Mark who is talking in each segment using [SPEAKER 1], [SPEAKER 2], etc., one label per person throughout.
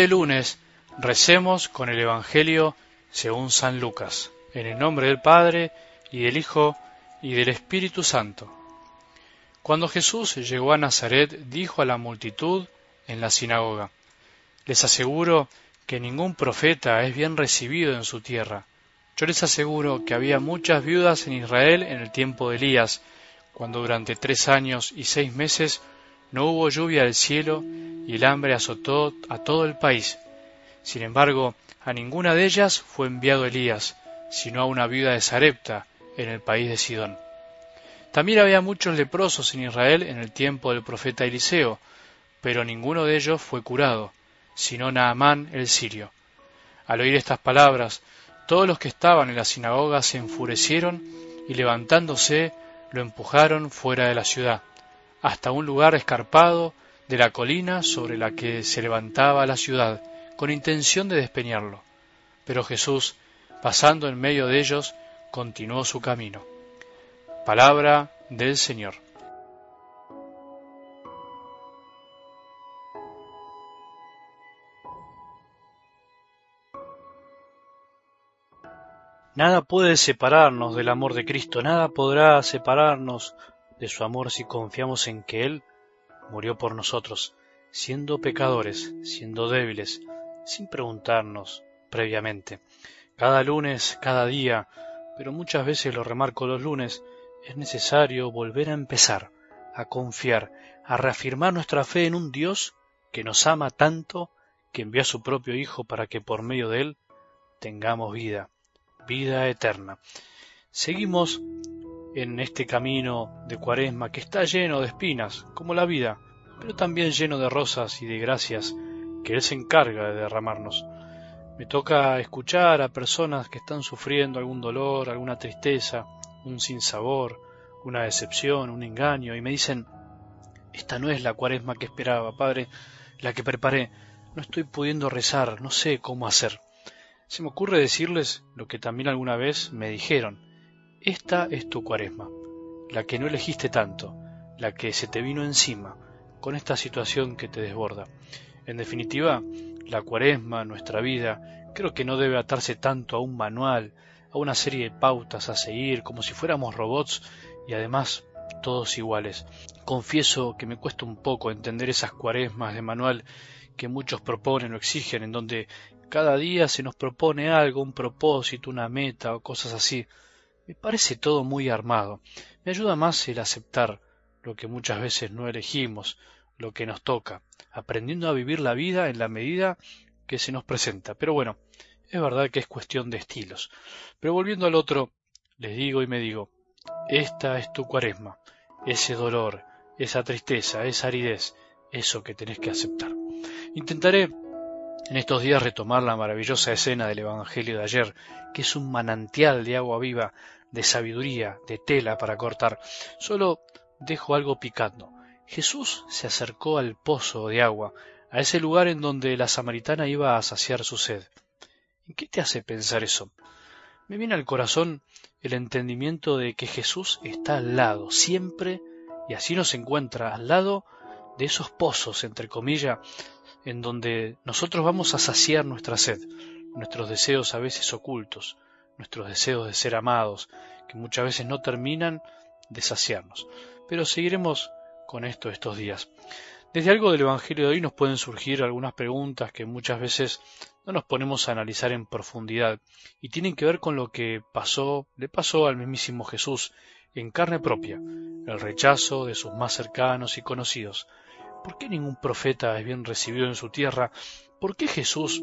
[SPEAKER 1] este lunes recemos con el Evangelio según San Lucas, en el nombre del Padre y del Hijo y del Espíritu Santo. Cuando Jesús llegó a Nazaret, dijo a la multitud en la sinagoga, Les aseguro que ningún profeta es bien recibido en su tierra. Yo les aseguro que había muchas viudas en Israel en el tiempo de Elías, cuando durante tres años y seis meses no hubo lluvia del cielo y el hambre azotó a todo el país. Sin embargo, a ninguna de ellas fue enviado Elías, sino a una viuda de Sarepta, en el país de Sidón. También había muchos leprosos en Israel en el tiempo del profeta Eliseo, pero ninguno de ellos fue curado, sino Naamán el sirio. Al oír estas palabras, todos los que estaban en la sinagoga se enfurecieron y levantándose lo empujaron fuera de la ciudad, hasta un lugar escarpado de la colina sobre la que se levantaba la ciudad, con intención de despeñarlo. Pero Jesús, pasando en medio de ellos, continuó su camino. Palabra del Señor.
[SPEAKER 2] Nada puede separarnos del amor de Cristo, nada podrá separarnos de su amor si confiamos en que Él murió por nosotros, siendo pecadores, siendo débiles, sin preguntarnos previamente. Cada lunes, cada día, pero muchas veces lo remarco los lunes, es necesario volver a empezar, a confiar, a reafirmar nuestra fe en un Dios que nos ama tanto que envió a su propio Hijo para que por medio de Él tengamos vida vida eterna. Seguimos en este camino de cuaresma que está lleno de espinas, como la vida, pero también lleno de rosas y de gracias que Él se encarga de derramarnos. Me toca escuchar a personas que están sufriendo algún dolor, alguna tristeza, un sinsabor, una decepción, un engaño, y me dicen, esta no es la cuaresma que esperaba, Padre, la que preparé, no estoy pudiendo rezar, no sé cómo hacer. Se me ocurre decirles lo que también alguna vez me dijeron. Esta es tu cuaresma, la que no elegiste tanto, la que se te vino encima, con esta situación que te desborda. En definitiva, la cuaresma, nuestra vida, creo que no debe atarse tanto a un manual, a una serie de pautas a seguir, como si fuéramos robots y además todos iguales. Confieso que me cuesta un poco entender esas cuaresmas de manual que muchos proponen o exigen, en donde cada día se nos propone algo, un propósito, una meta o cosas así. Me parece todo muy armado. Me ayuda más el aceptar lo que muchas veces no elegimos, lo que nos toca, aprendiendo a vivir la vida en la medida que se nos presenta. Pero bueno, es verdad que es cuestión de estilos. Pero volviendo al otro, les digo y me digo, esta es tu cuaresma, ese dolor, esa tristeza, esa aridez, eso que tenés que aceptar. Intentaré en estos días retomar la maravillosa escena del Evangelio de ayer, que es un manantial de agua viva, de sabiduría, de tela para cortar. Solo dejo algo picando. Jesús se acercó al pozo de agua, a ese lugar en donde la samaritana iba a saciar su sed. ¿En qué te hace pensar eso? Me viene al corazón el entendimiento de que Jesús está al lado, siempre, y así nos encuentra al lado de esos pozos, entre comillas, en donde nosotros vamos a saciar nuestra sed, nuestros deseos a veces ocultos, nuestros deseos de ser amados, que muchas veces no terminan de saciarnos. Pero seguiremos con esto estos días. Desde algo del Evangelio de hoy nos pueden surgir algunas preguntas que muchas veces no nos ponemos a analizar en profundidad y tienen que ver con lo que pasó, le pasó al mismísimo Jesús en carne propia, el rechazo de sus más cercanos y conocidos, ¿Por qué ningún profeta es bien recibido en su tierra? ¿Por qué Jesús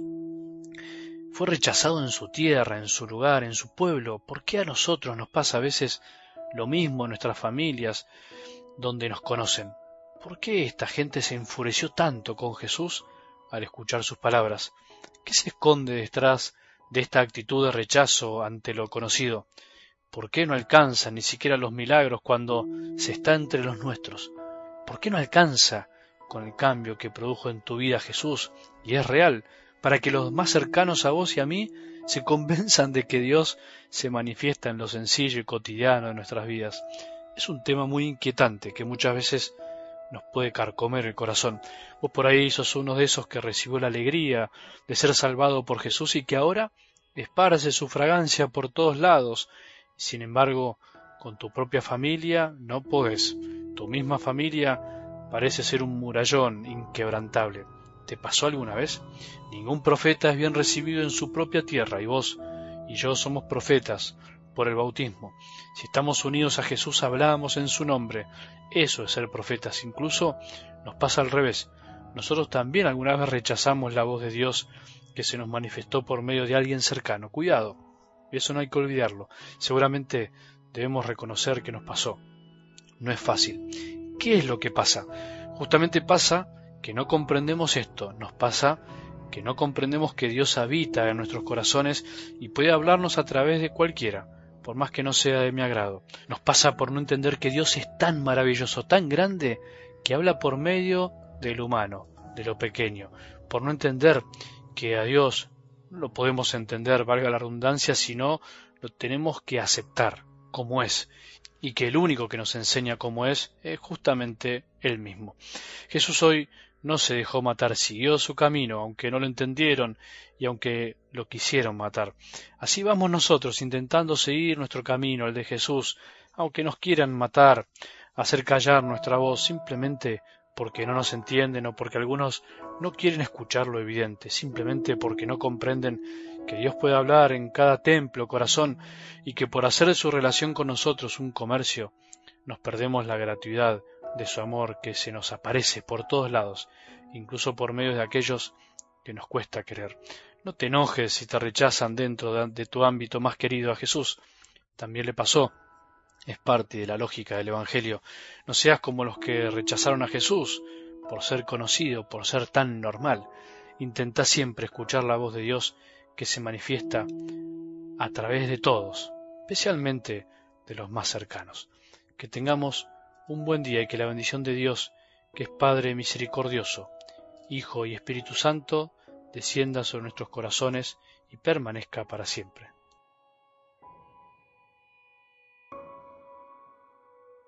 [SPEAKER 2] fue rechazado en su tierra, en su lugar, en su pueblo? ¿Por qué a nosotros nos pasa a veces lo mismo en nuestras familias donde nos conocen? ¿Por qué esta gente se enfureció tanto con Jesús al escuchar sus palabras? ¿Qué se esconde detrás de esta actitud de rechazo ante lo conocido? ¿Por qué no alcanza ni siquiera los milagros cuando se está entre los nuestros? ¿Por qué no alcanza con el cambio que produjo en tu vida Jesús, y es real, para que los más cercanos a vos y a mí se convenzan de que Dios se manifiesta en lo sencillo y cotidiano de nuestras vidas. Es un tema muy inquietante que muchas veces
[SPEAKER 1] nos puede carcomer el corazón. Vos por ahí sos uno de esos que recibió la alegría de ser salvado por Jesús y que ahora esparce su fragancia por todos lados. Sin embargo, con tu propia familia no podés. Tu misma familia parece ser un murallón inquebrantable. ¿Te pasó alguna vez? Ningún profeta es bien recibido en su propia tierra y vos y yo somos profetas por el bautismo. Si estamos unidos a Jesús hablamos en su nombre. Eso es ser profetas. Incluso nos pasa al revés. Nosotros también alguna vez rechazamos la voz de Dios que se nos manifestó por medio de alguien cercano. Cuidado. Eso no hay que olvidarlo. Seguramente debemos reconocer que nos pasó. No es fácil. ¿Qué es lo que pasa? Justamente pasa que no comprendemos esto. Nos pasa que no comprendemos que Dios habita en nuestros corazones y puede hablarnos a través de cualquiera por más que no sea de mi agrado. Nos pasa por no entender que Dios es tan maravilloso, tan grande, que habla por medio de lo humano, de lo pequeño, por no entender que a Dios no lo podemos entender, valga la redundancia, sino lo tenemos que aceptar como es, y que el único que nos enseña cómo es es justamente Él mismo. Jesús hoy no se dejó matar, siguió su camino, aunque no lo entendieron y aunque lo quisieron matar. Así vamos nosotros intentando seguir nuestro camino, el de Jesús, aunque nos quieran matar, hacer callar nuestra voz simplemente porque no nos entienden o porque algunos no quieren escuchar lo evidente, simplemente porque no comprenden que Dios puede hablar en cada templo, corazón, y que por hacer de su relación con nosotros un comercio, nos perdemos la gratuidad de su amor que se nos aparece por todos lados, incluso por medio de aquellos que nos cuesta querer. No te enojes si te rechazan dentro de, tu ámbito más querido a Jesús. También le pasó. Es parte de la lógica del Evangelio. No seas como los que rechazaron a Jesús por ser conocido, por ser tan normal. Intenta siempre escuchar la voz de Dios que se manifiesta a través de todos, especialmente de los más cercanos. Que tengamos un buen día y que la bendición de Dios, que es Padre misericordioso, Hijo y Espíritu Santo, descienda sobre nuestros corazones y permanezca para siempre.